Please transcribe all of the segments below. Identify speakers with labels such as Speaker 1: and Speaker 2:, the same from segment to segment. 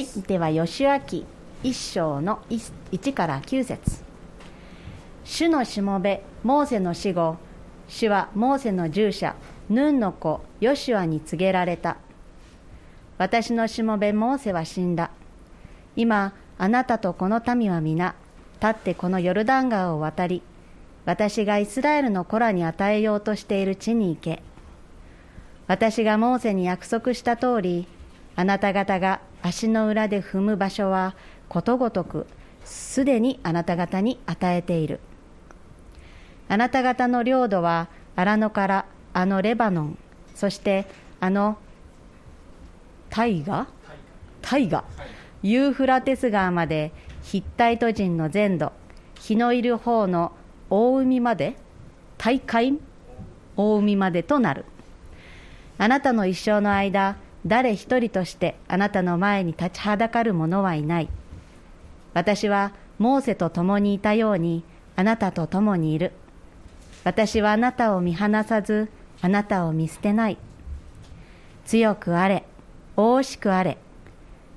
Speaker 1: はいでは義明一章の1から9節。主のしもべモーセの死後主はモーセの従者ヌンの子ヨシュアに告げられた。私のしもべモーセは死んだ。今あなたとこの民は皆立ってこのヨルダン川を渡り私がイスラエルの子らに与えようとしている地に行け。私がモーセに約束した通りあなた方が足の裏で踏む場所はことごとくすでにあなた方に与えている。あなた方の領土は荒野からあのレバノンそしてあの大河大河ユーフラテス川までヒッタイト人の全土日のいる方の大海まで大海？大海までとなる。あなたの一生の間誰一人としてあなたの前に立ちはだかる者はいない。私はモーセと共にいたようにあなたと共にいる。私はあなたを見放さずあなたを見捨てない。強くあれ大しくあれ。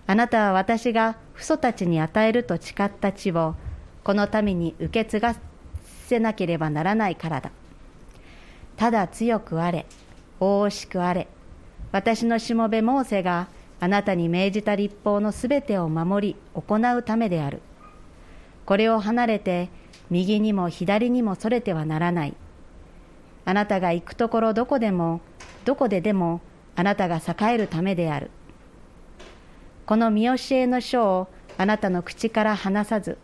Speaker 1: あなたは私が父祖たちに与えると誓った地をこの民に受け継がせなければならないからだ。ただ強くあれ大しくあれ。私のしもべモーセがあなたに命じた立法のすべてを守り行うためである。これを離れて右にも左にもそれてはならない。あなたが行くところどこでもどこででもあなたが栄えるためである。この見教えの書をあなたの口から離さず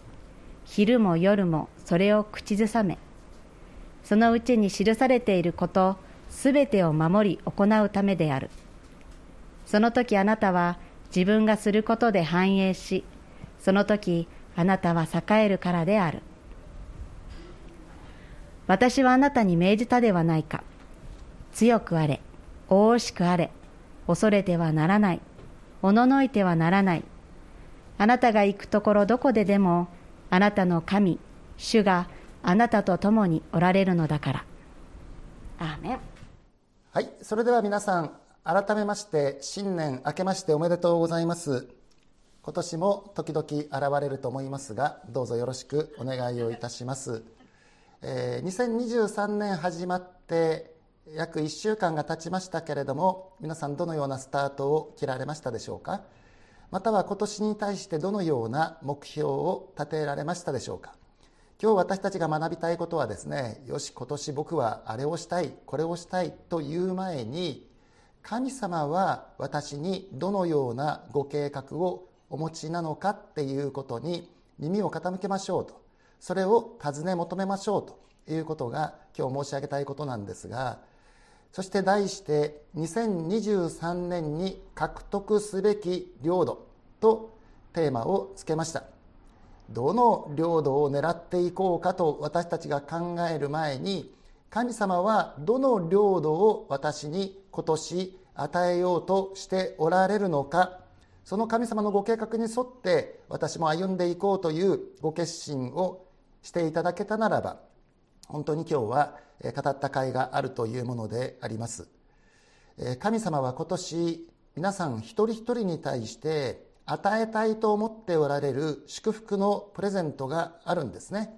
Speaker 1: 昼も夜もそれを口ずさめそのうちに記されていることすべてを守り行うためである。その時あなたは自分がすることで繁栄しその時あなたは栄えるからである。私はあなたに命じたではないか。強くあれ大しくあれ恐れてはならない。おののいてはならない。あなたが行くところどこででもあなたの神主があなたと共におられるのだから。アーメン。
Speaker 2: はいそれでは皆さん改めまして新年明けましておめでとうございます。今年も時々現れると思いますがどうぞよろしくお願いをいたします、えー、2023年始まって約1週間が経ちましたけれども皆さんどのようなスタートを切られましたでしょうか？または今年に対してどのような目標を立てられましたでしょうか？今日私たちが学びたいことはですねよし今年僕はあれをしたいこれをしたいという前に神様は私にどのようなご計画をお持ちなのかっていうことに耳を傾けましょうと。それを尋ね求めましょうということが今日申し上げたいことなんですが。そして題して2023年に獲得すべき領土とテーマをつけました。どの領土を狙っていこうかと私たちが考える前に神様はどの領土を私に今年与えようとしておられるのか。その神様のご計画に沿って私も歩んでいこうというご決心をしていただけたならば本当に今日は語った甲斐があるというものであります。神様は今年皆さん一人一人に対して与えたいと思っておられる祝福のプレゼントがあるんですね。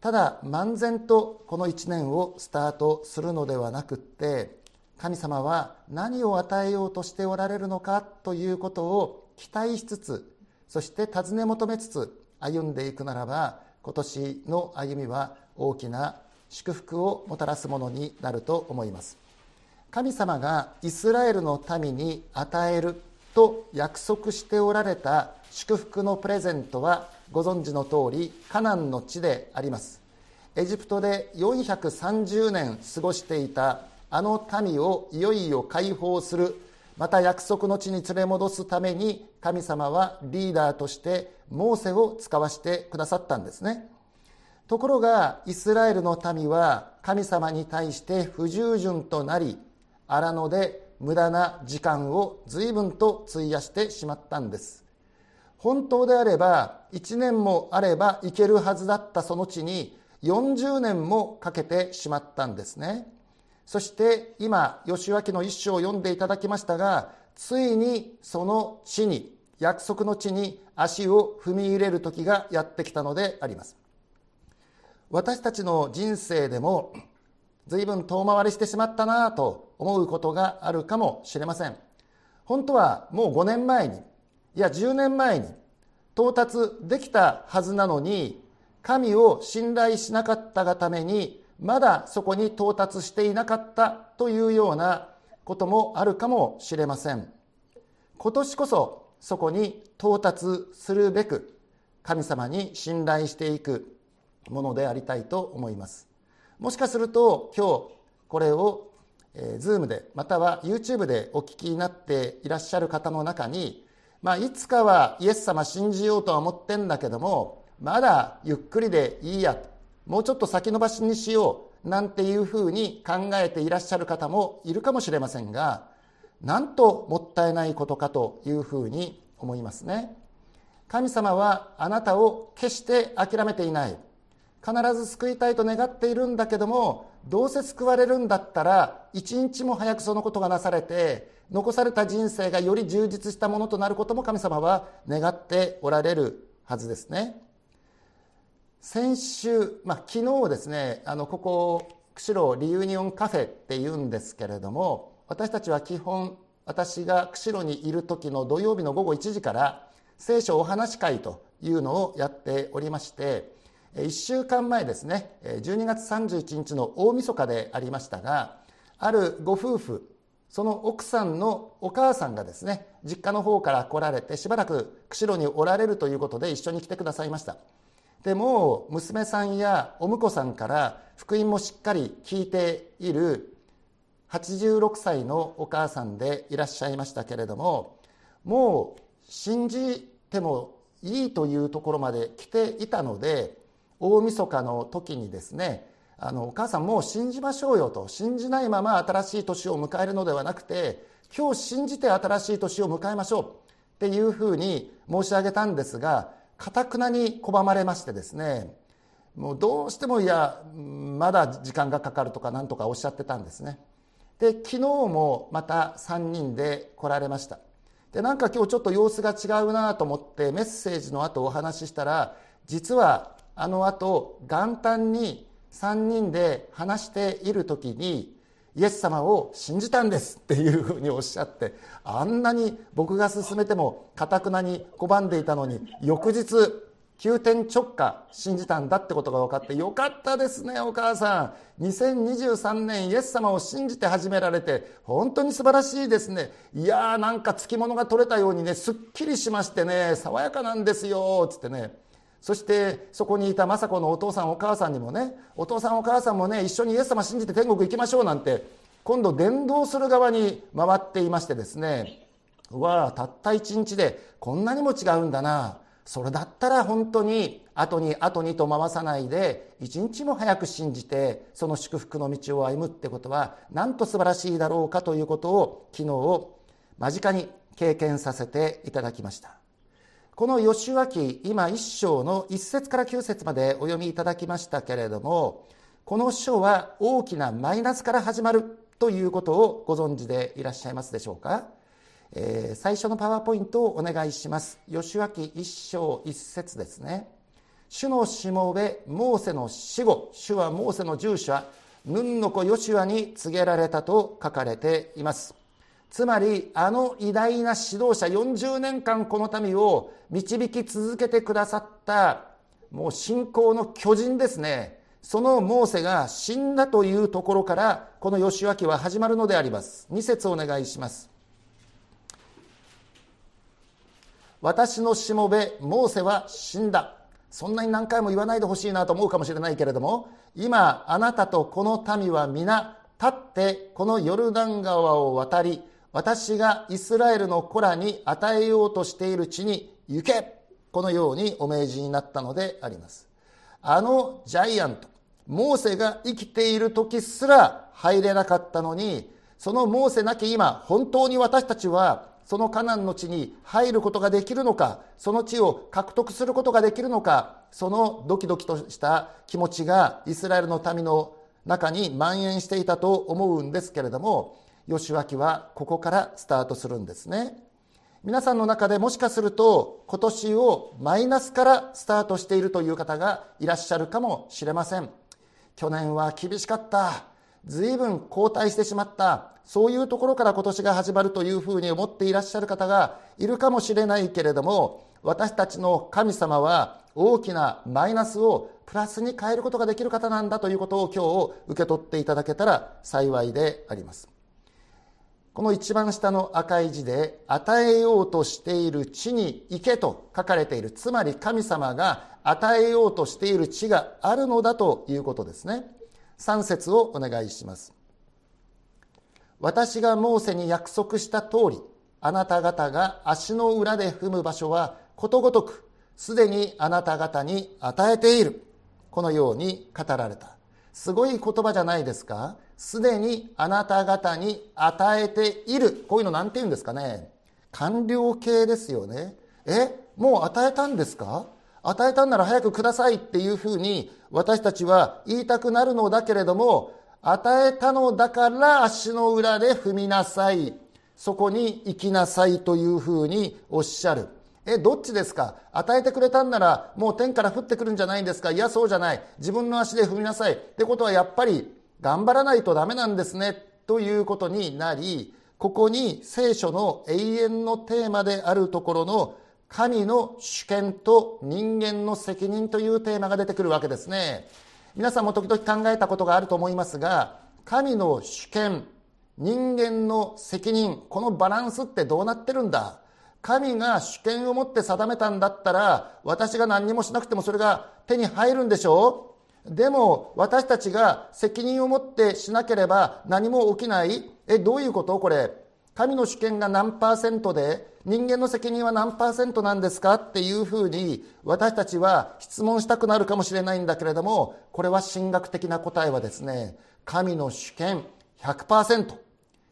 Speaker 2: ただ漫然とこの1年をスタートするのではなくって神様は何を与えようとしておられるのかということを期待しつつそして尋ね求めつつ歩んでいくならば今年の歩みは大きな祝福をもたらすものになると思います。神様がイスラエルの民に与えると約束しておられた祝福のプレゼントはご存知の通りカナンの地であります。エジプトで430年過ごしていたあの民をいよいよ解放する。また約束の地に連れ戻すために神様はリーダーとしてモーセを使わしてくださったんですね。ところがイスラエルの民は神様に対して不従順となり荒野で無駄な時間を随分と費やしてしまったんです。本当であれば1年もあれば行けるはずだったその地に40年もかけてしまったんですね。そして今吉脇の一章を読んでいただきましたがついにその地に約束の地に足を踏み入れる時がやってきたのであります。私たちの人生でも随分遠回りしてしまったなぁと思うことがあるかもしれません。本当はもう5年前にいや10年前に到達できたはずなのに神を信頼しなかったがためにまだそこに到達していなかったというようなこともあるかもしれません。今年こそそこに到達するべく神様に信頼していくものでありたいと思います。もしかすると今日これを、Zoom でまたは YouTube でお聞きになっていらっしゃる方の中に、まあ、いつかはイエス様信じようとは思ってんだけどもまだゆっくりでいいやもうちょっと先延ばしにしようなんていうふうに考えていらっしゃる方もいるかもしれませんがなんともったいないことかというふうに思いますね。神様はあなたを決して諦めていない。必ず救いたいと願っているんだけどもどうせ救われるんだったら一日も早くそのことがなされて残された人生がより充実したものとなることも神様は願っておられるはずですね。先週、まあ、昨日ですねあのここ釧路リユニオンカフェっていうんですけれども私たちは基本私が釧路にいる時の土曜日の午後1時から聖書お話会というのをやっておりまして1週間前ですね12月31日の大晦日でありましたがあるご夫婦その奥さんのお母さんがですね実家の方から来られてしばらく釧路におられるということで一緒に来てくださいました。でも娘さんやお婿さんから福音もしっかり聞いている86歳のお母さんでいらっしゃいましたけれどももう信じてもいいというところまで来ていたので大晦日の時にですねあのお母さんもう信じましょうよと信じないまま新しい年を迎えるのではなくて今日信じて新しい年を迎えましょうっていうふうに申し上げたんですがかたくなに拒まれましてですねもうどうしてもいやまだ時間がかかるとか何とかおっしゃってたんですね。で昨日もまた3人で来られました。でなんか今日ちょっと様子が違うなと思ってメッセージの後お話ししたら実はあの後元旦に3人で話している時にイエス様を信じたんですっていうふうにおっしゃってあんなに僕が勧めてもかたくなに拒んでいたのに翌日急転直下信じたんだってことが分かってよかったですねお母さん。2023年イエス様を信じて始められて本当に素晴らしいですね。いやーなんかつきものが取れたようにねすっきりしましてね爽やかなんですよつってね。そしてそこにいた雅子のお父さんお母さんにもねお父さんお母さんもね一緒にイエス様信じて天国行きましょうなんて今度伝道する側に回っていましてですねうわたった一日でこんなにも違うんだな。それだったら本当に後に後にと回さないで一日も早く信じてその祝福の道を歩むってことはなんと素晴らしいだろうかということを昨日間近に経験させていただきました。この吉脇今一章の一節から九節までお読みいただきましたけれどもこの章は大きなマイナスから始まるということをご存知でいらっしゃいますでしょうか、えー、最初のパワーポイントをお願いします。吉脇一章一節ですね。主のしもべモーセの死後主はモーセの従者ヌンの子ヨシュアに告げられたと書かれています。つまりあの偉大な指導者40年間この民を導き続けてくださったもう信仰の巨人ですね。そのモーセが死んだというところからこの義明は始まるのであります。2節お願いします。私のしもべモーセは死んだ。そんなに何回も言わないでほしいなと思うかもしれないけれども今あなたとこの民は皆立ってこのヨルダン川を渡り私がイスラエルの子らに与えようとしている地に行け。このようにお命じになったのであります。あのジャイアントモーセが生きている時すら入れなかったのにそのモーセなき今本当に私たちはそのカナンの地に入ることができるのかその地を獲得することができるのかそのドキドキとした気持ちがイスラエルの民の中に蔓延していたと思うんですけれども義明はここからスタートするんですね。皆さんの中でもしかすると今年をマイナスからスタートしているという方がいらっしゃるかもしれません。去年は厳しかった。随分後退してしまった。そういうところから今年が始まるというふうに思っていらっしゃる方がいるかもしれないけれども私たちの神様は大きなマイナスをプラスに変えることができる方なんだということを今日受け取っていただけたら幸いであります。この一番下の赤い字で与えようとしている地に行けと書かれている。つまり神様が与えようとしている地があるのだということですね。3節をお願いします。私がモーセに約束した通りあなた方が足の裏で踏む場所はことごとくすでにあなた方に与えている。このように語られた。すごい言葉じゃないですか。すでにあなた方に与えている。こういうの何て言うんですかね？完了形ですよね。え？もう与えたんですか？与えたんなら早くくださいっていうふうに私たちは言いたくなるのだけれども与えたのだから足の裏で踏みなさい。そこに行きなさいというふうにおっしゃる。えどっちですか？与えてくれたんならもう天から降ってくるんじゃないんですか？いやそうじゃない。自分の足で踏みなさい。ってことはやっぱり頑張らないとダメなんですねということになりここに聖書の永遠のテーマであるところの神の主権と人間の責任というテーマが出てくるわけですね。皆さんも時々考えたことがあると思いますが神の主権人間の責任このバランスってどうなってるんだ？神が主権を持って定めたんだったら私が何にもしなくてもそれが手に入るんでしょう？でも私たちが責任を持ってしなければ何も起きない。えどういうこと？これ。神の主権が何パーセントで人間の責任は何パーセントなんですかっていうふうに私たちは質問したくなるかもしれないんだけれどもこれは神学的な答えはですね神の主権100%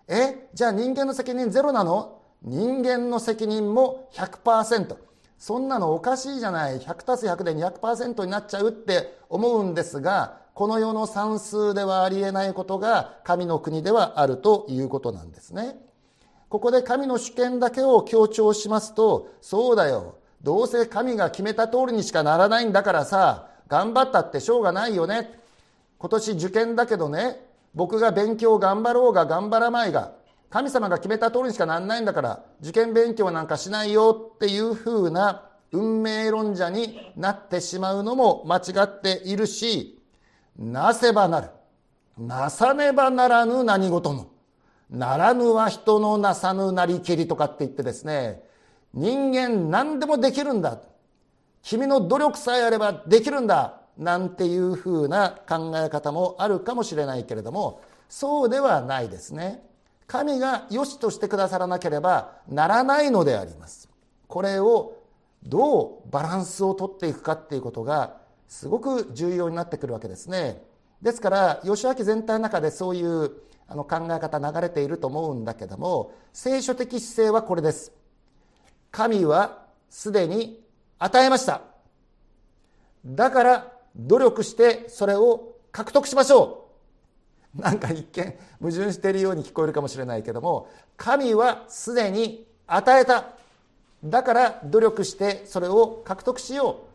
Speaker 2: えじゃあ人間の責任ゼロなの？人間の責任も100%そんなのおかしいじゃない。100たす100で200%になっちゃうって思うんですがこの世の算数ではありえないことが神の国ではあるということなんですね。ここで神の主権だけを強調しますとそうだよ。どうせ神が決めた通りにしかならないんだからさ頑張ったってしょうがないよね。今年受験だけどね僕が勉強頑張ろうが頑張らないが神様が決めた通りにしかなんないんだから受験勉強なんかしないよっていうふうな運命論者になってしまうのも間違っているしなせばなる。なさねばならぬ何事のならぬは人のなさぬなりけりとかって言ってですね人間何でもできるんだ。君の努力さえあればできるんだ。なんていうふうな考え方もあるかもしれないけれどもそうではないですね。神が良しとしてくださらなければならないのであります。これをどうバランスをとっていくかっていうことがすごく重要になってくるわけですね。ですから吉明全体の中でそういうあの考え方流れていると思うんだけども聖書的姿勢はこれです。神はすでに与えました。だから努力してそれを獲得しましょう。なんか一見矛盾しているように聞こえるかもしれないけども神はすでに与えただから努力してそれを獲得しよう。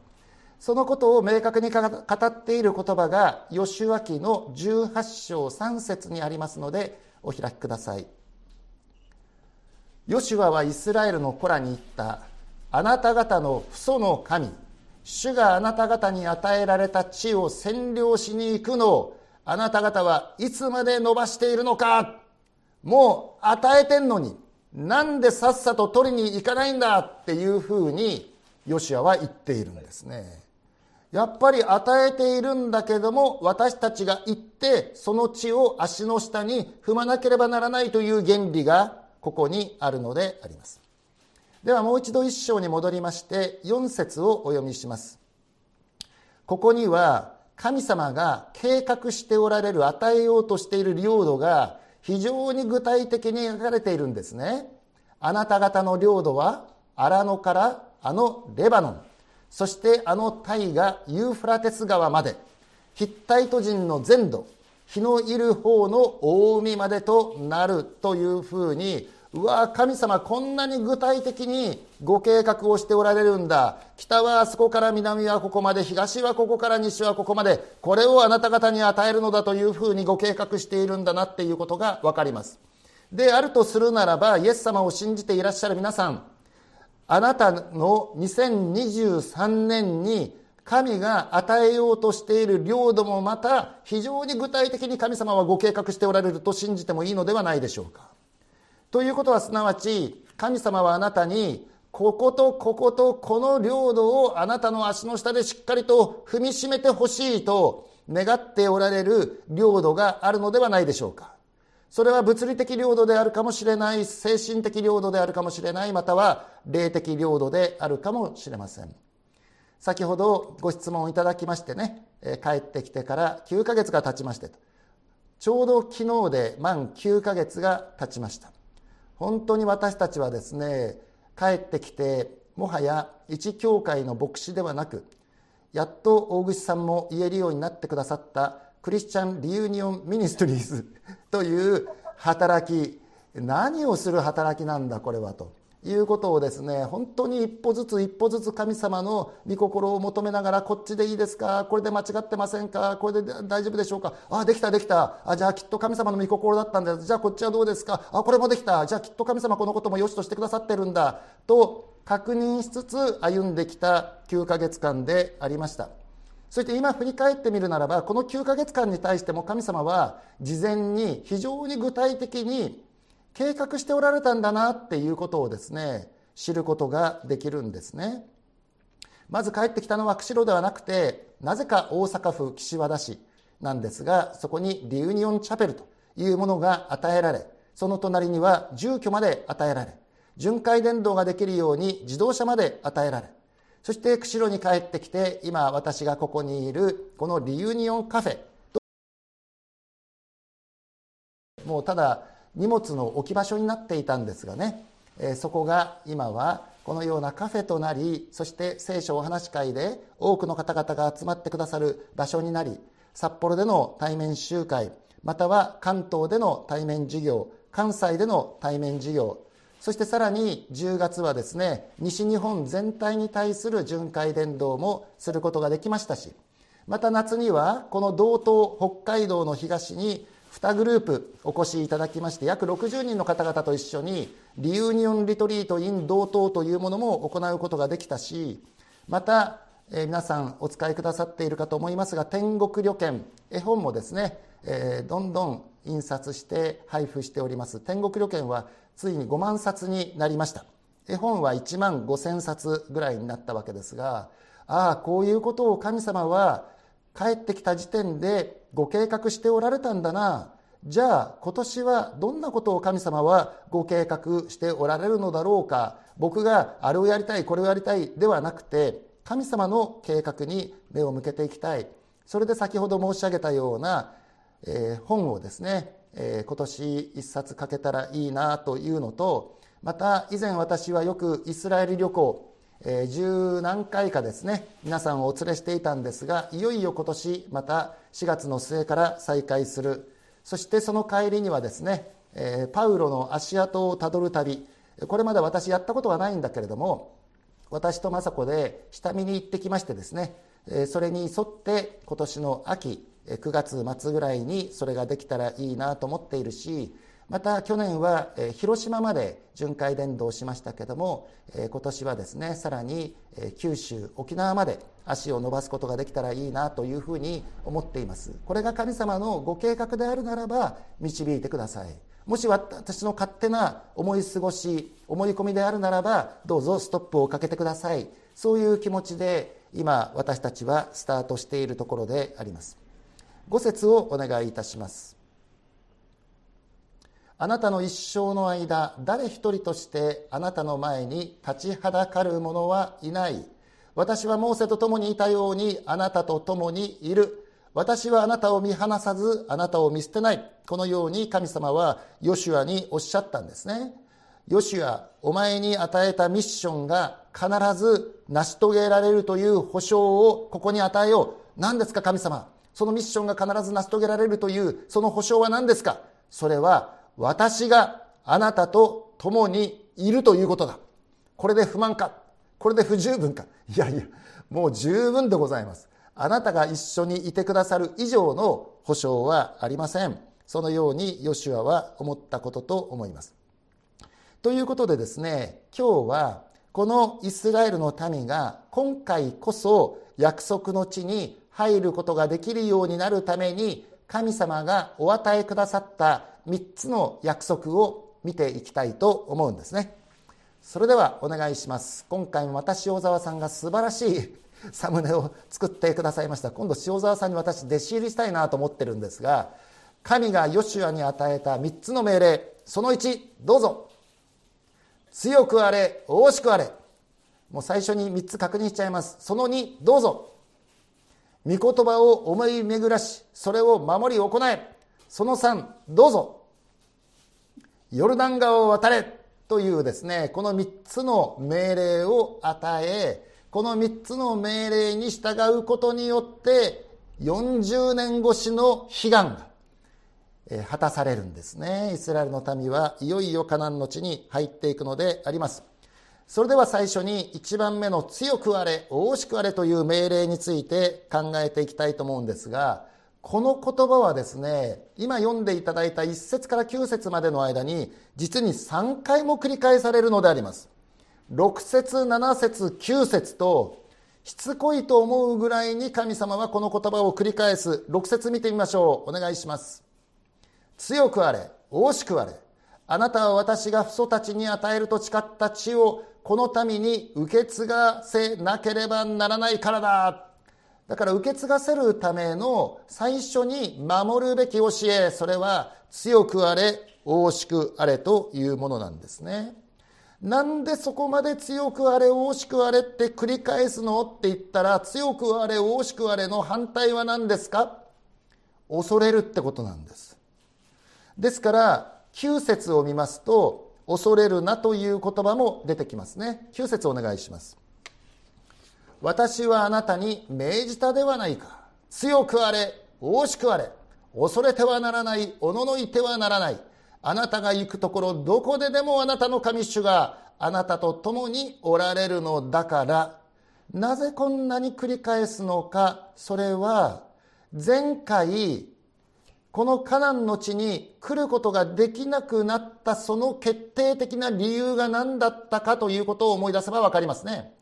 Speaker 2: そのことを明確に語っている言葉が吉脇の18章3節にありますのでお開きください。ヨシュアはイスラエルの子らに言ったあなた方の父祖の神主があなた方に与えられた地を占領しに行くのをあなた方はいつまで伸ばしているのか。もう与えてんのに。なんでさっさと取りに行かないんだ。っていうふうにヨシアは言っているんですね。やっぱり与えているんだけども私たちが行ってその地を足の下に踏まなければならないという原理がここにあるのであります。ではもう一度一章に戻りまして4節をお読みします。ここには神様が計画しておられる与えようとしている領土が非常に具体的に描かれているんですね。あなた方の領土は荒野からあのレバノン。そしてあの大河ユーフラテス川まで。ヒッタイト人の全土日のいる方の大海までとなるというふうにうわ神様こんなに具体的にご計画をしておられるんだ。北はあそこから南はここまで東はここから西はここまで。これをあなた方に与えるのだというふうにご計画しているんだなっていうことが分かります。であるとするならばイエス様を信じていらっしゃる皆さん。あなたの2023年に神が与えようとしている領土もまた非常に具体的に神様はご計画しておられると信じてもいいのではないでしょうか。ということはすなわち神様はあなたにこことこことこの領土をあなたの足の下でしっかりと踏みしめてほしいと願っておられる領土があるのではないでしょうか。それは物理的領土であるかもしれない精神的領土であるかもしれないまたは霊的領土であるかもしれません。先ほどご質問をいただきましてね、帰ってきてから9ヶ月が経ちましてと。ちょうど昨日で満9ヶ月が経ちました。本当に私たちはですね帰ってきてもはや一教会の牧師ではなくやっと大串さんも言えるようになってくださったクリスチャン・リユニオン・ミニストリーズという働き何をする働きなんだこれはと。いうことをですね本当に一歩ずつ一歩ずつ神様の御心を求めながらこっちでいいですかこれで間違ってませんかこれで大丈夫でしょうかあできたできたあじゃあきっと神様の御心だったんだじゃあこっちはどうですかあこれもできたじゃあきっと神様このことも良しとしてくださってるんだと確認しつつ歩んできた9ヶ月間でありました。そして今振り返ってみるならばこの9ヶ月間に対しても神様は事前に非常に具体的に計画しておられたんだなっていうことをですね知ることができるんですね。まず帰ってきたのは釧路ではなくてなぜか大阪府岸和田市なんですがそこにリユニオンチャペルというものが与えられその隣には住居まで与えられ巡回電動ができるように自動車まで与えられそして釧路に帰ってきて今私がここにいるこのリユニオンカフェもうただ荷物の置き場所になっていたんですがね、えそこが今はこのようなカフェとなりそして聖書お話会で多くの方々が集まってくださる場所になり札幌での対面集会または関東での対面授業関西での対面授業そしてさらに10月はですね西日本全体に対する巡回伝道もすることができましたしまた夏にはこの道東北海道の東に2グループお越しいただきまして約60人の方々と一緒にリユニオンリトリート in 同等というものも行うことができたしまた、えー、皆さんお使いくださっているかと思いますが天国旅券絵本もですね、えー、どんどん印刷して配布しております。天国旅券はついに5万冊になりました。絵本は1万5千冊ぐらいになったわけですがああこういうことを神様は帰ってきた時点でご計画しておられたんだな。じゃあ今年はどんなことを神様はご計画しておられるのだろうか。僕があれをやりたいこれをやりたいではなくて神様の計画に目を向けていきたい。それで先ほど申し上げたような、えー、本をですね、えー、今年一冊書けたらいいなというのとまた以前私はよくイスラエル旅行えー、十何回かですね皆さんをお連れしていたんですがいよいよ今年また4月の末から再開する。そしてその帰りにはですね、えー、パウロの足跡をたどる旅。これまで私やったことはないんだけれども私と雅子で下見に行ってきましてですね、えー、それに沿って今年の秋9月末ぐらいにそれができたらいいなと思っているしまた去年は広島まで巡回伝道しましたけども今年はですねさらに九州沖縄まで足を伸ばすことができたらいいなというふうに思っています。これが神様のご計画であるならば導いてください。もし私の勝手な思い過ごし思い込みであるならばどうぞストップをかけてください。そういう気持ちで今私たちはスタートしているところであります。5節をお願いいたします。あなたの一生の間誰一人としてあなたの前に立ちはだかる者はいない。私はモーセと共にいたようにあなたと共にいる。私はあなたを見放さずあなたを見捨てない。このように神様はヨシュアにおっしゃったんですね。ヨシュアお前に与えたミッションが必ず成し遂げられるという保証をここに与えよう。何ですか神様。そのミッションが必ず成し遂げられるというその保証は何ですか。それは私があなたと共にいるということだ。これで不満か？これで不十分か？いやいやもう十分でございます。あなたが一緒にいてくださる以上の保証はありません。そのようにヨシュアは思ったことと思います。ということでですね今日はこのイスラエルの民が今回こそ約束の地に入ることができるようになるために神様がお与えくださった3つの約束を見ていきたいと思うんですね。それではお願いします。今回も私小沢さんが素晴らしい サムネを作ってくださいました。今度塩沢さんに私弟子入りしたいなと思ってるんですが神がヨシュアに与えた3つの命令その1どうぞ。強くあれ大しくあれ。もう最初に3つ確認しちゃいます。その2どうぞ。御言葉を思い巡らしそれを守り行え。その3どうぞ。ヨルダン川を渡れというですねこの3つの命令を与えこの3つの命令に従うことによって40年越しの悲願が果たされるんですね。イスラエルの民はいよいよカナンの地に入っていくのであります。それでは最初に1番目の強くあれ大しくあれという命令について考えていきたいと思うんですがこの言葉はですね今読んでいただいた1節から9節までの間に実に3回も繰り返されるのであります。6節7節9節としつこいと思うぐらいに神様はこの言葉を繰り返す。6節見てみましょう。お願いします。強くあれ大しくあれ。あなたは私が父祖たちに与えると誓った地をこの民に受け継がせなければならないからだ。だから受け継がせるための最初に守るべき教えそれは強くあれ大しくあれというものなんですね。なんでそこまで強くあれ大しくあれって繰り返すのって言ったら強くあれ大しくあれの反対は何ですか？恐れるってことなんです。ですから9節を見ますと恐れるなという言葉も出てきますね。9節お願いします。私はあなたに命じたではないか。強くあれ大しくあれ。恐れてはならないおののいてはならない。あなたが行くところどこででもあなたの神主があなたと共におられるのだから。なぜこんなに繰り返すのか。それは前回このカナンの地に来ることができなくなったその決定的な理由が何だったかということを思い出せば分かりますね。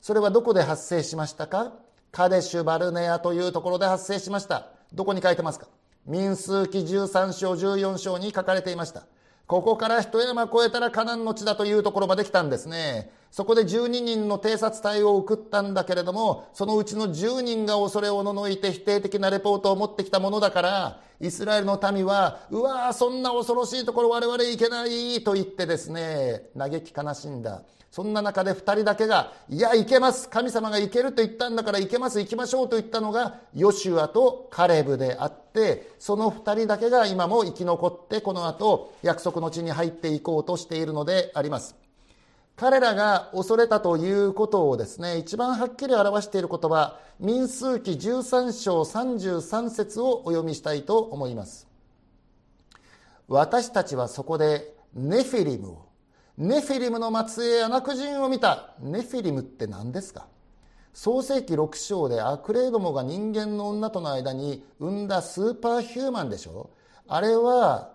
Speaker 2: それはどこで発生しましたか？カデシュ・バルネアというところで発生しました。どこに書いてますか？民数記13章14章に書かれていました。ここから一山越えたらカナンの地だというところまで来たんですね。そこで12人の偵察隊を送ったんだけれども、そのうちの10人が恐れをののいて否定的なレポートを持ってきたものだから、イスラエルの民は、うわー、そんな恐ろしいところ我々行けないと言ってですね、嘆き悲しんだ。そんな中で2人だけが、いや、行けます。神様が行けると言ったんだから行けます。行きましょうと言ったのが、ヨシュアとカレブであって、その2人だけが今も生き残って、この後、約束の地に入っていこうとしているのであります。彼らが恐れたということをですね、一番はっきり表している言葉、民数記13章33節をお読みしたいと思います。私たちはそこでネフィリムをネフィリムの末裔アナク人を見た。ネフィリムって何ですか？創世紀6章で悪霊どもが人間の女との間に生んだスーパーヒューマンでしょ？あれは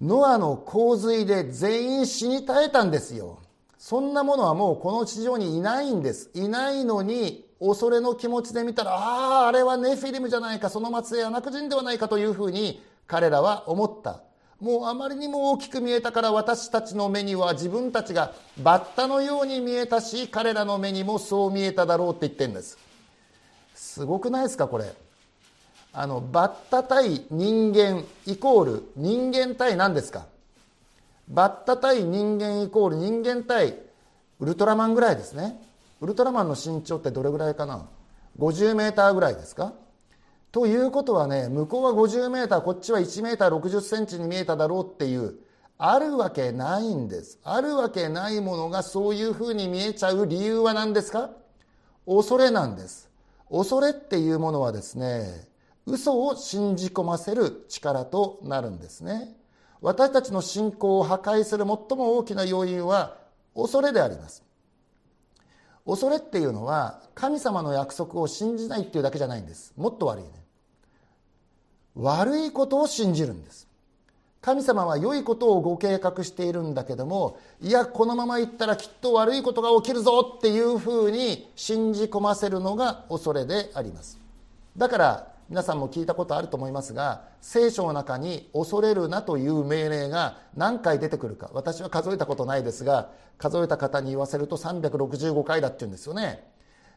Speaker 2: ノアの洪水で全員死に絶えたんですよ。そんなものはもうこの地上にいないんです。いないのに恐れの気持ちで見たらあああれはネフィリムじゃないかその末裔アナク人ではないかというふうに彼らは思った。もうあまりにも大きく見えたから私たちの目には自分たちがバッタのように見えたし彼らの目にもそう見えただろうって言ってるんです。すごくないですかこれ。あのバッタ対人間イコール人間対何ですか？バッタ対人間イコール人間対ウルトラマンぐらいですね。ウルトラマンの身長ってどれぐらいかな？50メーターぐらいですか？ということはね、向こうは50メー、こっちは1メー6 0ンチに見えただろうっていう、あるわけないんです。あるわけないものがそういうふうに見えちゃう理由は何ですか？恐れなんです。恐れっていうものはですね、嘘を信じ込ませる力となるんですね。私たちの信仰を破壊する最も大きな要因は恐れであります恐れっていうのは神様の約束を信じないっていうだけじゃないんです。もっと悪いね。悪いことを信じるんです。神様は良いことをご計画しているんだけどもいやこのままいったらきっと悪いことが起きるぞっていうふうに信じ込ませるのが恐れであります。だから皆さんも聞いたことあると思いますが聖書の中に恐れるなという命令が何回出てくるか。私は数えたことないですが数えた方に言わせると365回だっていうんですよね。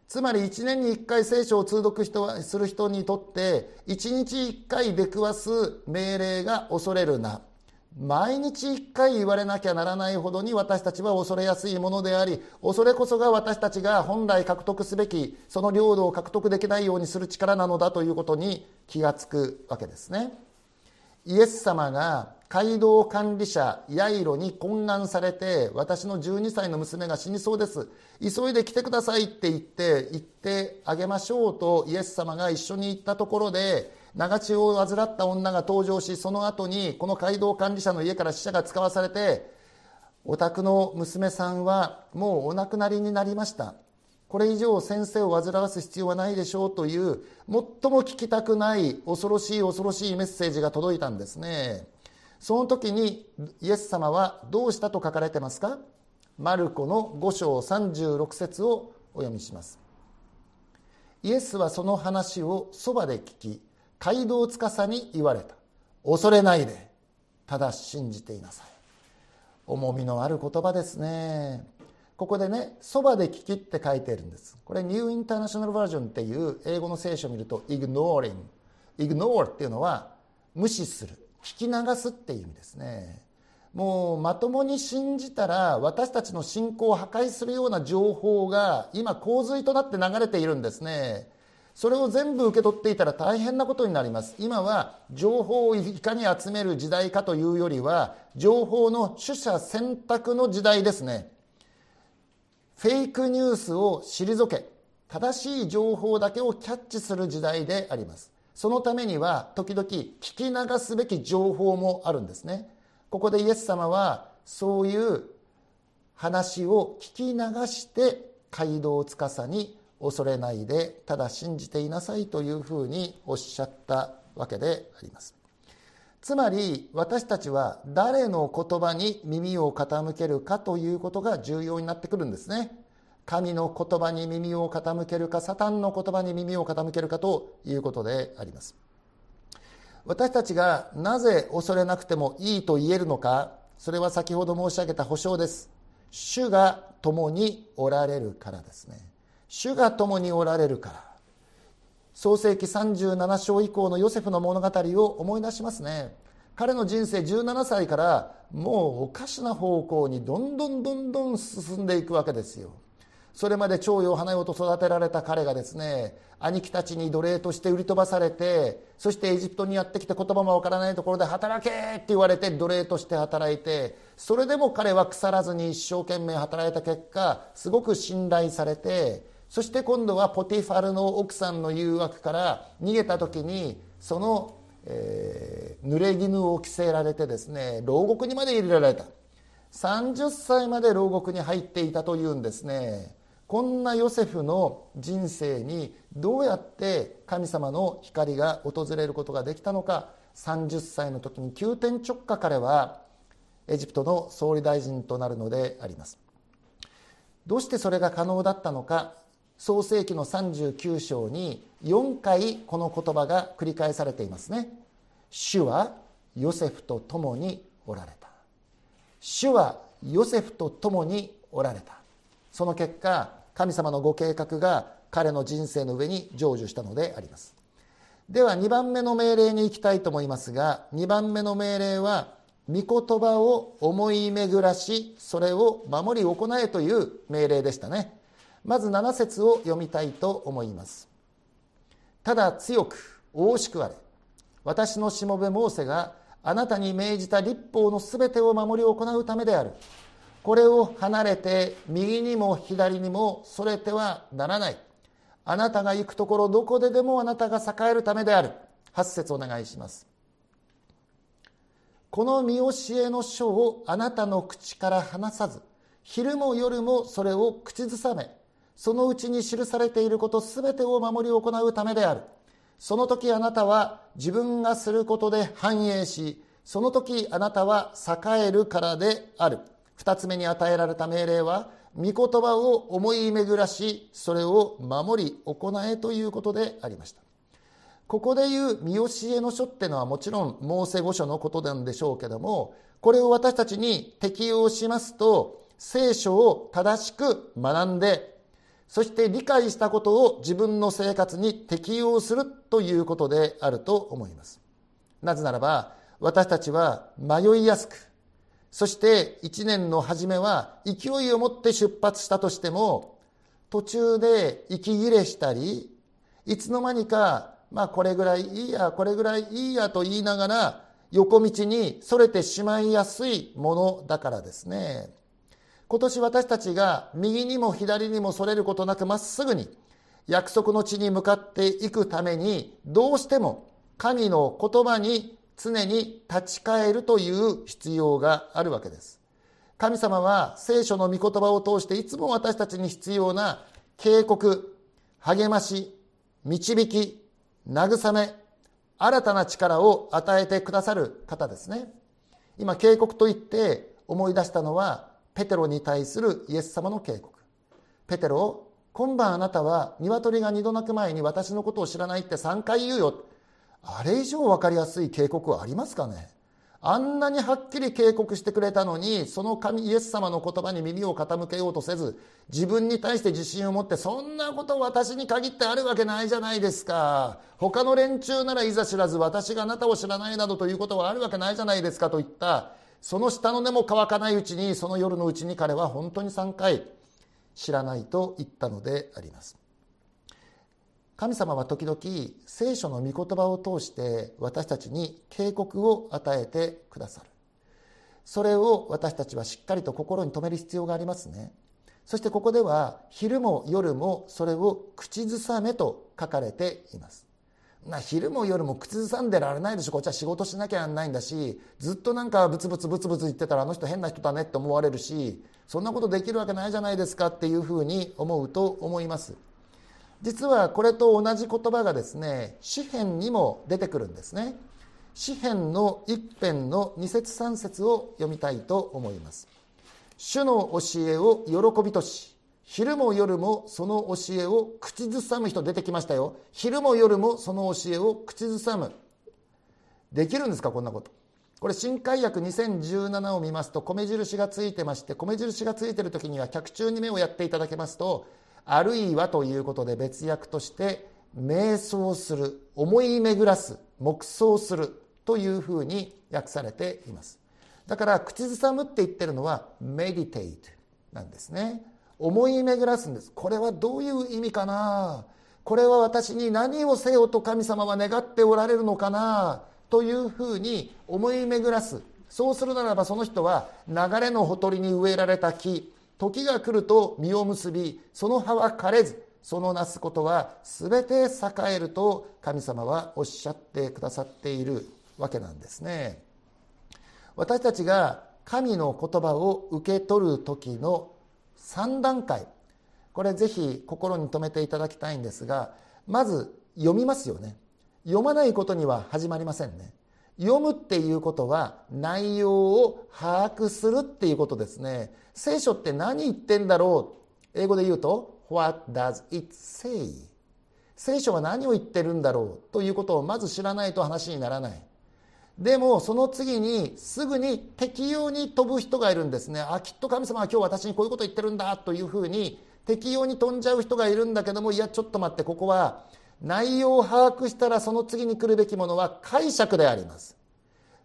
Speaker 2: つまり1年に1回聖書を通読する人にとって1日1回出くわす命令が恐れるな。毎日1回言われなきゃならないほどに私たちは恐れやすいものであり恐れこそが私たちが本来獲得すべきその領土を獲得できないようにする力なのだということに気がつくわけですね。イエス様が街道管理者ヤイロに懇願されて私の12歳の娘が死にそうです。急いで来てくださいって言って言ってあげましょうとイエス様が一緒に行ったところで長血を患った女が登場しその後にこの街道管理者の家から死者が使わされてお宅の娘さんはもうお亡くなりになりました。これ以上先生を煩わす必要はないでしょうという最も聞きたくない恐ろしい恐ろしいメッセージが届いたんですね。その時にイエス様はどうしたと書かれてますか？マルコの5章36節をお読みします。イエスはその話をそばで聞き街道司に言われた。恐れないでただ信じていなさい。重みのある言葉ですね。ここでね「そばで聞き」って書いてるんです。これニューインターナショナルバージョンっていう英語の聖書を見ると「ignoring」「ignore」っていうのは無視する。聞き流すっていう意味ですね。もうまともに信じたら私たちの信仰を破壊するような情報が今洪水となって流れているんですね。それを全部受け取っていたら大変なことになります。今は情報をいかに集める時代かというよりは情報の取捨選択の時代ですね。フェイクニュースを退け正しい情報だけをキャッチする時代であります。そのためには時々聞き流すべき情報もあるんですね。ここでイエス様はそういう話を聞き流して街道司に恐れないでただ信じていなさいというふうにおっしゃったわけであります。つまり私たちは誰の言葉に耳を傾けるかということが重要になってくるんですね。神の言葉に耳を傾けるかサタンの言葉に耳を傾けるかということであります。私たちがなぜ恐れなくてもいいと言えるのかそれは先ほど申し上げた保証です。主が共におられるからですね。主が共におられるから。創世紀37章以降のヨセフの物語を思い出しますね。彼の人生17歳からもうおかしな方向にどんどんどんどん進んでいくわけですよ。それまで蝶よ花よと育てられた彼がですね兄貴たちに奴隷として売り飛ばされてそしてエジプトにやってきて言葉もわからないところで働けって言われて奴隷として働いてそれでも彼は腐らずに一生懸命働いた結果すごく信頼されてそして今度はポティファルの奥さんの誘惑から逃げた時にその、えー、濡れ衣を着せられてですね牢獄にまで入れられた。30歳まで牢獄に入っていたというんですね。こんなヨセフの人生にどうやって神様の光が訪れることができたのか。30歳の時に急転直下彼はエジプトの総理大臣となるのであります。どうしてそれが可能だったのか。創世紀の39章に4回この言葉が繰り返されていますね。主はヨセフと共におられた。主はヨセフと共におられた。その結果神様のご計画が彼の人生の上に成就したのであります。では2番目の命令に行きたいと思いますが2番目の命令は御言葉を思い巡らしそれを守り行えという命令でしたね。まず7節を読みたいと思います。ただ強く大しくあれ私のしもべモーセがあなたに命じた立法のすべてを守り行うためである。これを離れて右にも左にもそれてはならない。あなたが行くところどこででもあなたが栄えるためである。8節お願いします。この見教えの書をあなたの口から離さず昼も夜もそれを口ずさめそのうちに記されていることすべてを守り行うためである。その時あなたは自分がすることで繁栄しその時あなたは栄えるからである。二つ目に与えられた命令は御言葉を思い巡らしそれを守り行えということでありました。ここでいう見教えの書っていうのはもちろんモーセ御書のことなんでしょうけどもこれを私たちに適用しますと聖書を正しく学んでそして理解したことを自分の生活に適用するということであると思います。なぜならば私たちは迷いやすくそして一年の初めは勢いを持って出発したとしても途中で息切れしたりいつの間にかまあこれぐらいいいやこれぐらいいいやと言いながら横道にそれてしまいやすいものだからですね。今年私たちが右にも左にもそれることなくまっすぐに約束の地に向かっていくためにどうしても神の言葉に常に立ち返るという必要があるわけです。神様は聖書の御言葉を通していつも私たちに必要な警告励まし導き慰め新たな力を与えてくださる方ですね。今警告と言って思い出したのはペテロに対するイエス様の警告。ペテロ今晩あなたは鶏が二度鳴く前に私のことを知らないって3回言うよ。あれ以上分かりやすい警告はありますかね？あんなにはっきり警告してくれたのにその神イエス様の言葉に耳を傾けようとせず自分に対して自信を持ってそんなこと私に限ってあるわけないじゃないですか。他の連中ならいざ知らず私があなたを知らないなどということはあるわけないじゃないですかといった。その下の根も乾かないうちにその夜のうちに彼は本当に3回知らないと言ったのであります。神様は時々聖書の御言葉を通して私たちに警告を与えてくださる。それを私たちはしっかりと心に留める必要がありますね。そしてここでは昼も夜もそれを口ずさめと書かれています。な昼も夜も口ずさんでられないでしょ。こっちは仕事しなきゃなんないんだしずっとなんかブツブツブツブツ言ってたらあの人変な人だねって思われるしそんなことできるわけないじゃないですかっていうふうに思うと思います。実はこれと同じ言葉がですね詩篇にも出てくるんですね。詩篇の一編の二節三節を読みたいと思います。主の教えを喜びとし昼も夜もその教えを口ずさむ人出てきましたよ。昼も夜もその教えを口ずさむ。できるんですかこんなこと。これ新海訳2017を見ますと米印がついてまして米印がついてる時には脚中に目をやっていただけますとあるいはということで別訳として瞑想する思い巡らす黙想するというふうに訳されています。だから口ずさむって言ってるのはメディテイトなんですね。思い巡らすんです。これはどういう意味かな？これは私に何をせよと神様は願っておられるのかな？というふうに思い巡らす。そうするならばその人は流れのほとりに植えられた木。時が来ると実を結びその葉は枯れずそのなすことは全て栄えると神様はおっしゃってくださっているわけなんですね。私たちが神の言葉を受け取る時の3段階。これぜひ心に留めていただきたいんですがまず読みますよね。読まないことには始まりませんね。読むっていうことは内容を把握するっていうことですね。聖書って何言ってんだろう？英語で言うと What does it say? 聖書は何を言ってるんだろう？ということをまず知らないと話にならない。でもその次にすぐに適用に飛ぶ人がいるんですね。あきっと神様は今日私にこういうこと言ってるんだというふうに適用に飛んじゃう人がいるんだけどもいやちょっと待ってここは内容を把握したらその次に来るべきものは解釈であります。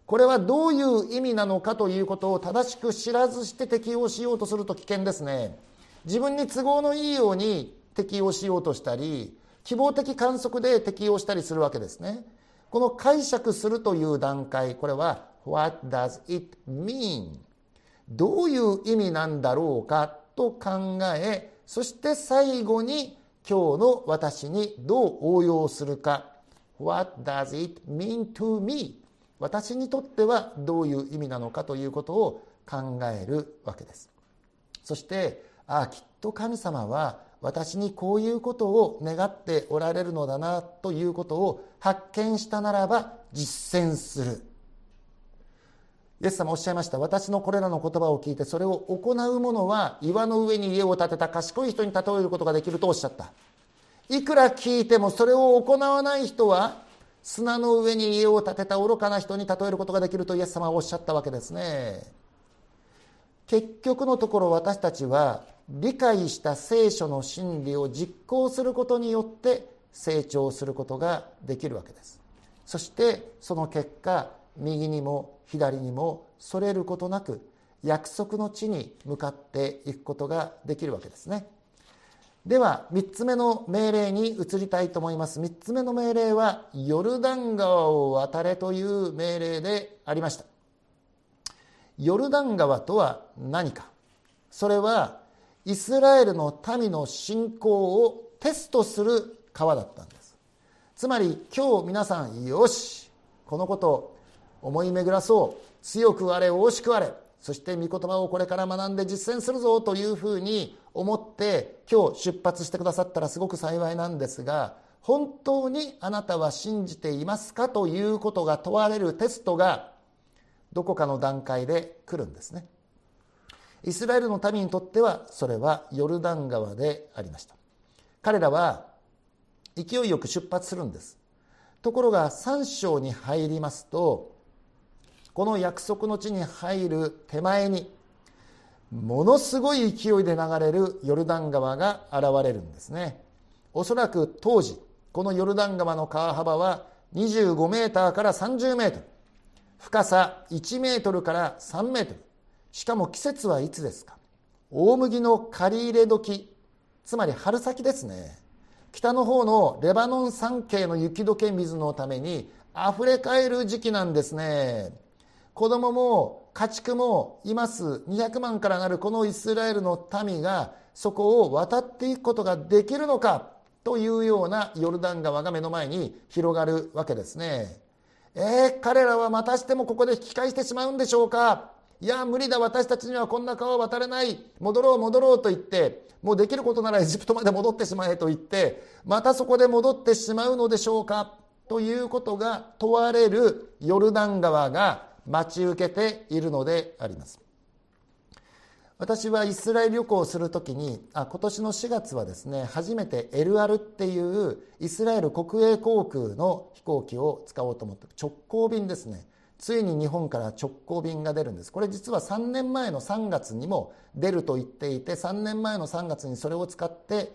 Speaker 2: これはどういう意味なのかということを正しく知らずして適用しようとすると危険ですね。自分に都合のいいように適用しようとしたり希望的観測で適用したりするわけですね。この解釈するという段階これは What does it mean? どういう意味なんだろうかと考えそして最後に今日の私にどう応用するか What does it mean to me? 私にとってはどういう意味なのかということを考えるわけですそしてああきっと神様は私にこういうことを願っておられるのだなということを発見したならば実践する。イエス様おっしゃいました。私のこれらの言葉を聞いてそれを行う者は岩の上に家を建てた賢い人に例えることができるとおっしゃった。いくら聞いてもそれを行わない人は砂の上に家を建てた愚かな人に例えることができるとイエス様はおっしゃったわけですね。結局のところ私たちは理解した聖書の真理を実行することによって成長することができるわけです。そしてその結果右にも左にもそれることなく約束の地に向かっていくことができるわけですね。では3つ目の命令に移りたいと思います。3つ目の命令はヨルダン川を渡れという命令でありました。ヨルダン川とは何か。それはイスラエルの民の信仰をテストする川だったんです。つまり今日皆さんよしこのことを思い巡らそう。強くあれ惜しくあれ。そして御言葉をこれから学んで実践するぞというふうに思って今日出発してくださったらすごく幸いなんですが本当にあなたは信じていますかということが問われるテストがどこかの段階で来るんですね。イスラエルの民にとってはそれはヨルダン川でありました。彼らは勢いよく出発するんです。ところが3章に入りますとこの約束の地に入る手前にものすごい勢いで流れるヨルダン川が現れるんですね。おそらく当時このヨルダン川の川幅は25メーターから30メートル。深さ1メートルから3メートル。しかも季節はいつですか？大麦の刈り入れ時。つまり春先ですね。北の方のレバノン山系の雪解け水のために溢れかえる時期なんですね。子供も家畜もいます。200万からなるこのイスラエルの民がそこを渡っていくことができるのか？というようなヨルダン川が目の前に広がるわけですね。えー、彼らはまたしてもここで引き返してしまうんでしょうか？いや無理だ私たちにはこんな川を渡れない。戻ろう戻ろうと言ってもうできることならエジプトまで戻ってしまえと言ってまたそこで戻ってしまうのでしょうか？ということが問われるヨルダン川が待ち受けているのであります。私はイスラエル旅行をするときにあ今年の4月はですね初めて LR っていうイスラエル国営航空の飛行機を使おうと思って直行便ですね。ついに日本から直行便が出るんです。これ実は3年前の3月にも出ると言っていて3年前の3月にそれを使って、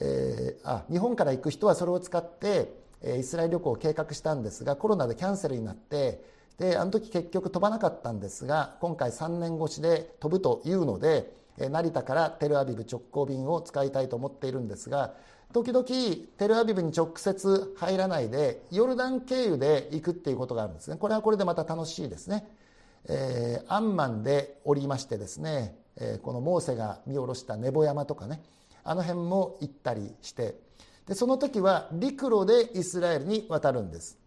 Speaker 2: えー、あ日本から行く人はそれを使ってえイスラエル旅行を計画したんですがコロナでキャンセルになってであの時結局飛ばなかったんですが今回3年越しで飛ぶというので成田からテルアビブ直行便を使いたいと思っているんですが時々テルアビブに直接入らないでヨルダン経由で行くっていうことがあるんですね。これはこれでまた楽しいですね、えー、アンマンで降りましてですね、えー、このモーセが見下ろしたネボ山とかねあの辺も行ったりしてでその時は陸路でイスラエルに渡るんです。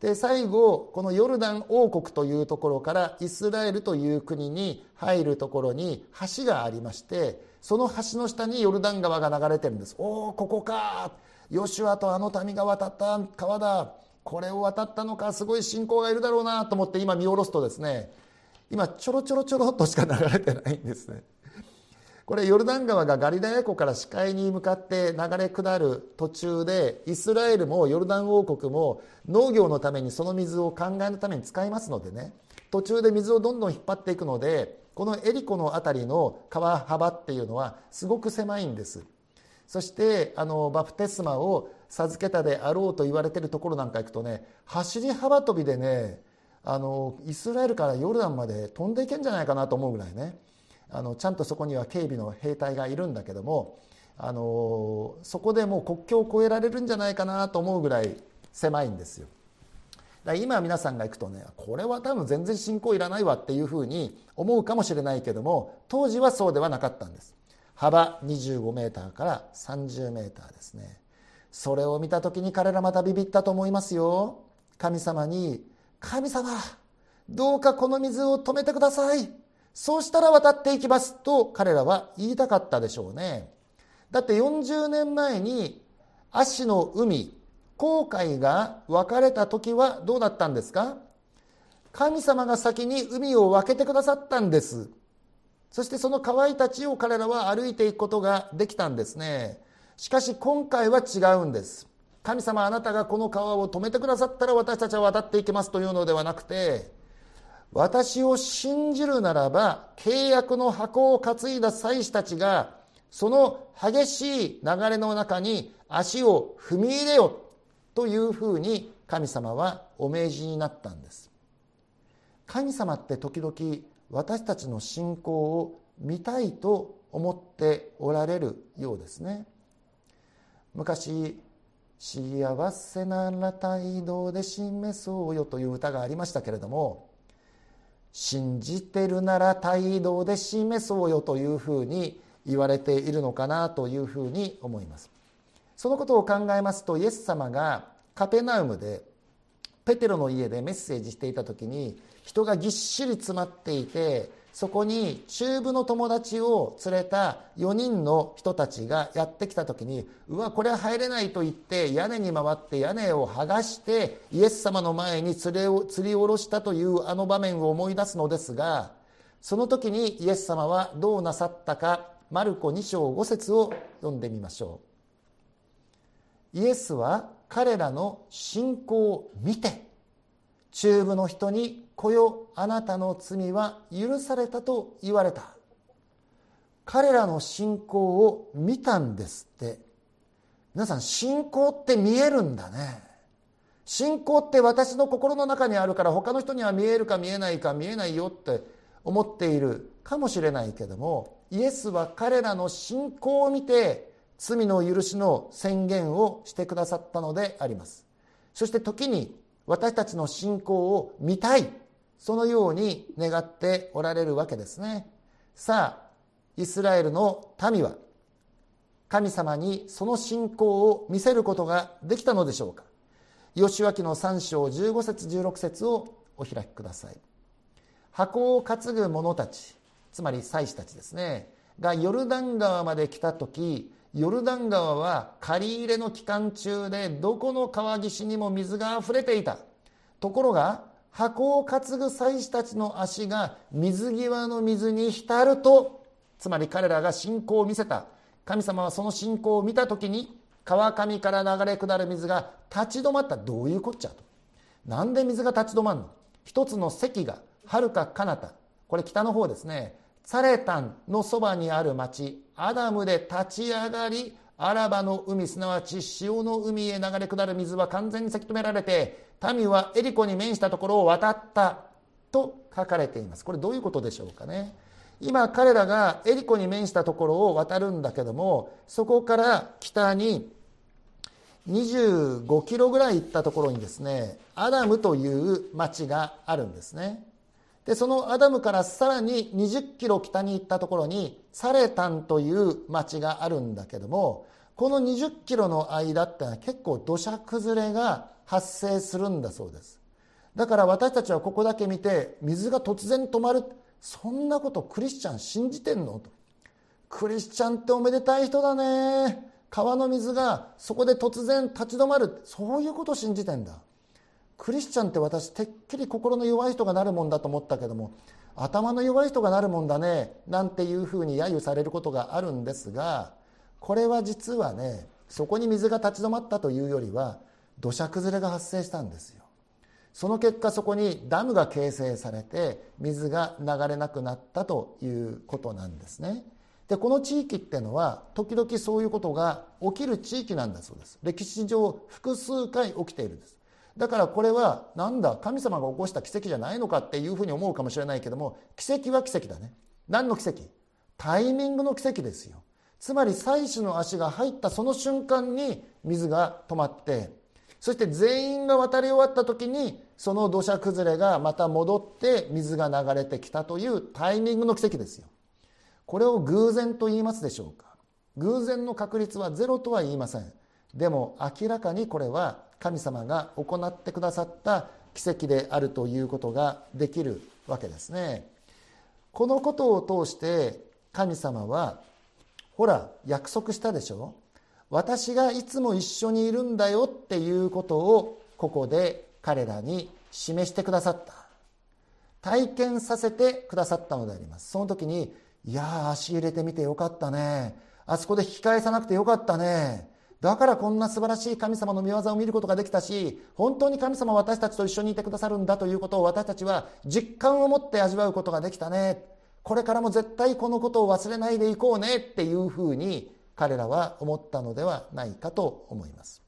Speaker 2: で最後このヨルダン王国というところからイスラエルという国に入るところに橋がありましてその橋の下にヨルダン川が流れてるんです。おおここか。ヨシュアとあの民が渡った。川だ。これを渡ったのか。すごい信仰がいるだろうなと思って今見下ろすとですね。今ちょろちょろちょろっとしか流れてないんですね。これヨルダン川がガリラヤ湖から視界に向かって流れ下る途中でイスラエルもヨルダン王国も農業のためにその水を灌漑のために使いますのでね。途中で水をどんどん引っ張っていくのでこのエリコの辺りの川幅っていうのはすごく狭いんですそしてあのバプテスマを授けたであろうと言われているところなんか行くとね走り幅跳びでねあのイスラエルからヨルダンまで飛んでいけんじゃないかなと思うぐらいねあのちゃんとそこには警備の兵隊がいるんだけどもあのそこでもう国境を越えられるんじゃないかなと思うぐらい狭いんですよ。だ今皆さんが行くとねこれは多分全然信仰いらないわっていうふうに思うかもしれないけども当時はそうではなかったんです。幅25メーターから30メーターですね。それを見た時に彼らまたビビったと思いますよ。神様に神様どうかこの水を止めてください。そうしたら渡っていきますと彼らは言いたかったでしょうね。だって40年前に足の海航海が分かれた時はどうだったんですか？神様が先に海を分けてくださったんです。そしてその河合たちを彼らは歩いていくことができたんですね。しかし今回は違うんです。神様あなたがこの川を止めてくださったら私たちは渡っていきますというのではなくて私を信じるならば契約の箱を担いだ祭司たちがその激しい流れの中に足を踏み入れよというふうに神様はお命じになったんです。神様って時々私たちの信仰を見たいと思っておられるようですね。昔「幸せなら態度で示そうよ」という歌がありましたけれども信じてるなら態度で示そうよというふうに言われているのかなというふうに思います。そのことを考えますとイエス様がカペナウムでペテロの家でメッセージしていた時に人がぎっしり詰まっていてそこに中部の友達を連れた4人の人たちがやってきた時にうわこれは入れないと言って屋根に回って屋根を剥がしてイエス様の前に釣りを釣り下ろしたというあの場面を思い出すのですがその時にイエス様はどうなさったかマルコ2章5節を読んでみましょう。イエスは彼らの信仰を見て中部の人に「こよあなたの罪は許された」と言われた。彼らの信仰を見たんですって。皆さん信仰って見えるんだね。信仰って私の心の中にあるから他の人には見えるか見えないか見えないよって思っているかもしれないけどもイエスは彼らの信仰を見て罪の許しの宣言をしてくださったのであります。そして時に私たちの信仰を見たい。そのように願っておられるわけですね。さあイスラエルの民は神様にその信仰を見せることができたのでしょうか。吉脇の3章15節16節をお開きください。箱を担ぐ者たちつまり祭司たちですねがヨルダン川まで来た時ヨルダン川は借り入れの期間中でどこの川岸にも水があふれていた。ところが箱を担ぐ祭司たちの足が水際の水に浸るとつまり彼らが信仰を見せた。神様はその信仰を見た時に川上から流れ下る水が立ち止まった。どういうこっちゃと。なんで水が立ち止まるの。一つの堰がはるか彼方。これ北の方ですね。サレタンのそばにある町。アダムで立ち上がりアラバの海すなわち潮の海へ流れ下る水は完全にせき止められて民はエリコに面したところを渡ったと書かれています。これどういうことでしょうかね。今彼らがエリコに面したところを渡るんだけどもそこから北に25キロぐらい行ったところにですねアダムという町があるんですね。でそのアダムからさらに20キロ北に行ったところにサレタンという町があるんだけどもこの20キロの間ってのは結構土砂崩れが発生するんだそうです。だから私たちはここだけ見て水が突然止まる。そんなことクリスチャン信じてんの？と。クリスチャンっておめでたい人だね。川の水がそこで突然立ち止まる。そういうこと信じてんだ。クリスチャンって私てっきり心の弱い人がなるもんだと思ったけども頭の弱い人がなるもんだねなんていうふうに揶揄されることがあるんですがこれは実はねそこに水が立ち止まったというよりは土砂崩れが発生したんですよ。その結果そこにダムが形成されて水が流れなくなったということなんですね。でこの地域ってのは時々そういうことが起きる地域なんだそうです。歴史上複数回起きているんです。だからこれはなんだ神様が起こした奇跡じゃないのかっていうふうに思うかもしれないけども奇跡は奇跡だね。何の奇跡？タイミングの奇跡ですよ。つまり祭司の足が入ったその瞬間に水が止まってそして全員が渡り終わった時にその土砂崩れがまた戻って水が流れてきたというタイミングの奇跡ですよ。これを偶然と言いますでしょうか？偶然の確率はゼロとは言いません。でも明らかにこれは神様が行ってくださった奇跡であるということができるわけですね。このことを通して神様はほら約束したでしょ？私がいつも一緒にいるんだよっていうことをここで彼らに示してくださった。体験させてくださったのであります。その時にいや足入れてみてよかったね。あそこで引き返さなくてよかったね。だからこんな素晴らしい神様の御業を見ることができたし本当に神様は私たちと一緒にいてくださるんだということを私たちは実感を持って味わうことができたね。これからも絶対このことを忘れないでいこうねっていうふうに彼らは思ったのではないかと思います。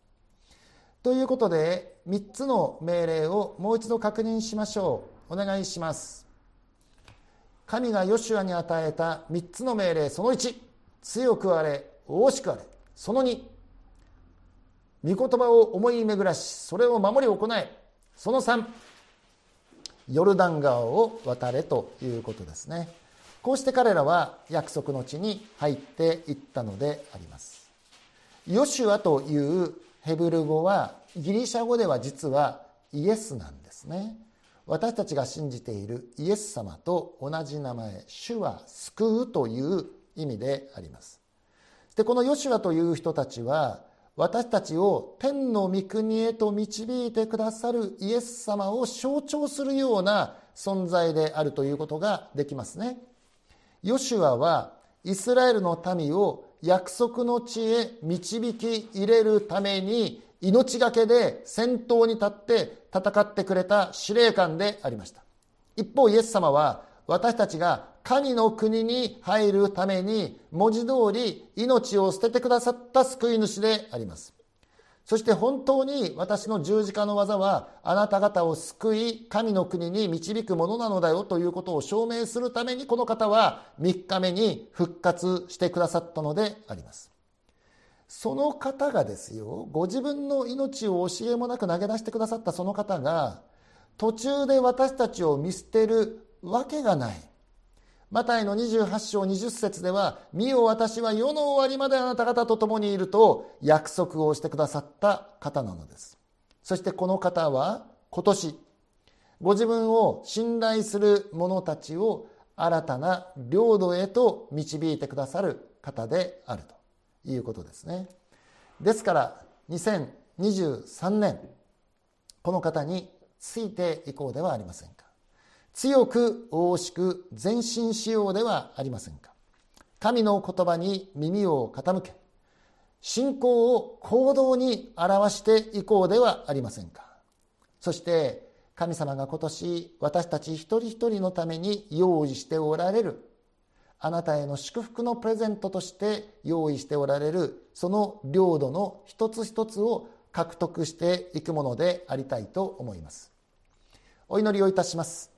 Speaker 2: ということで3つの命令をもう一度確認しましょう。お願いします。神がヨシュアに与えた3つの命令その1強くあれ大しくあれその2御言葉を思い巡らしそれを守り行え。その3ヨルダン川を渡れということですね。こうして彼らは約束の地に入っていったのであります。ヨシュアというヘブル語はギリシャ語では実はイエスなんですね。私たちが信じているイエス様と同じ名前主は救うという意味であります。でこのヨシュアという人たちは私たちを天の御国へと導いてくださるイエス様を象徴するような存在であるということができますね。ヨシュアはイスラエルの民を約束の地へ導き入れるために命がけで先頭に立って戦ってくれた司令官でありました。一方イエス様は私たちが神の国に入るために文字通り命を捨ててくださった救い主であります。そして本当に私の十字架の技はあなた方を救い神の国に導くものなのだよということを証明するためにこの方は3日目に復活してくださったのであります。その方がですよご自分の命を教えもなく投げ出してくださったその方が途中で私たちを見捨てるわけがない。マタイの28章20節では「見よ私は世の終わりまであなた方と共にいる」と約束をしてくださった方なのです。そしてこの方は今年ご自分を信頼する者たちを新たな領土へと導いてくださる方であるということですね。ですから2023年この方についていこうではありません。強く大しく前進しようではありませんか。神の言葉に耳を傾け信仰を行動に表していこうではありませんか。そして神様が今年私たち一人一人のために用意しておられるあなたへの祝福のプレゼントとして用意しておられるその領土の一つ一つを獲得していくものでありたいと思います。お祈りをいたします。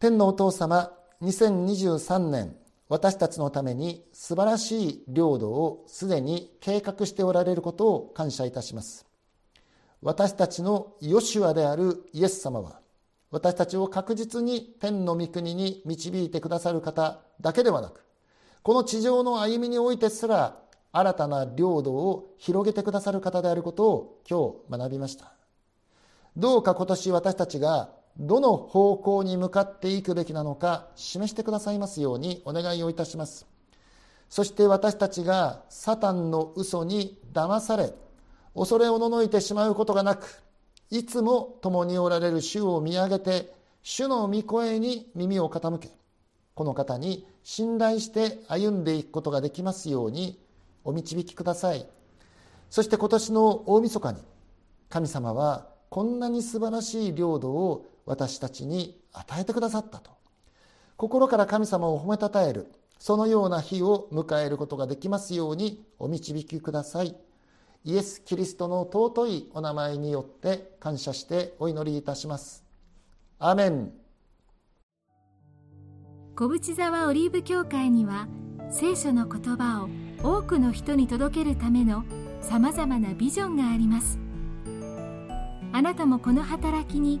Speaker 2: 天のお父様2023年私たちのために素晴らしい領土をすでに計画しておられることを感謝いたします。私たちのヨシュアであるイエス様は私たちを確実に天の御国に導いてくださる方だけではなくこの地上の歩みにおいてすら新たな領土を広げてくださる方であることを今日学びました。どうか今年私たちがどの方向に向かっていくべきなのか示してくださいますようにお願いをいたします。そして私たちがサタンの嘘に騙され恐れおののいてしまうことがなくいつも共におられる主を見上げて主の御声に耳を傾けこの方に信頼して歩んでいくことができますようにお導きください。そして今年の大晦日に神様はこんなに素晴らしい領土を私たちに与えてくださったと心から神様を褒めたたえるそのような日を迎えることができますようにお導きください。イエス・キリストの尊いお名前によって感謝してお祈りいたします。アメン
Speaker 3: 小淵沢オリーブ教会には聖書の言葉を多くの人に届けるためのさまざまなビジョンがありますあなたもこの働きに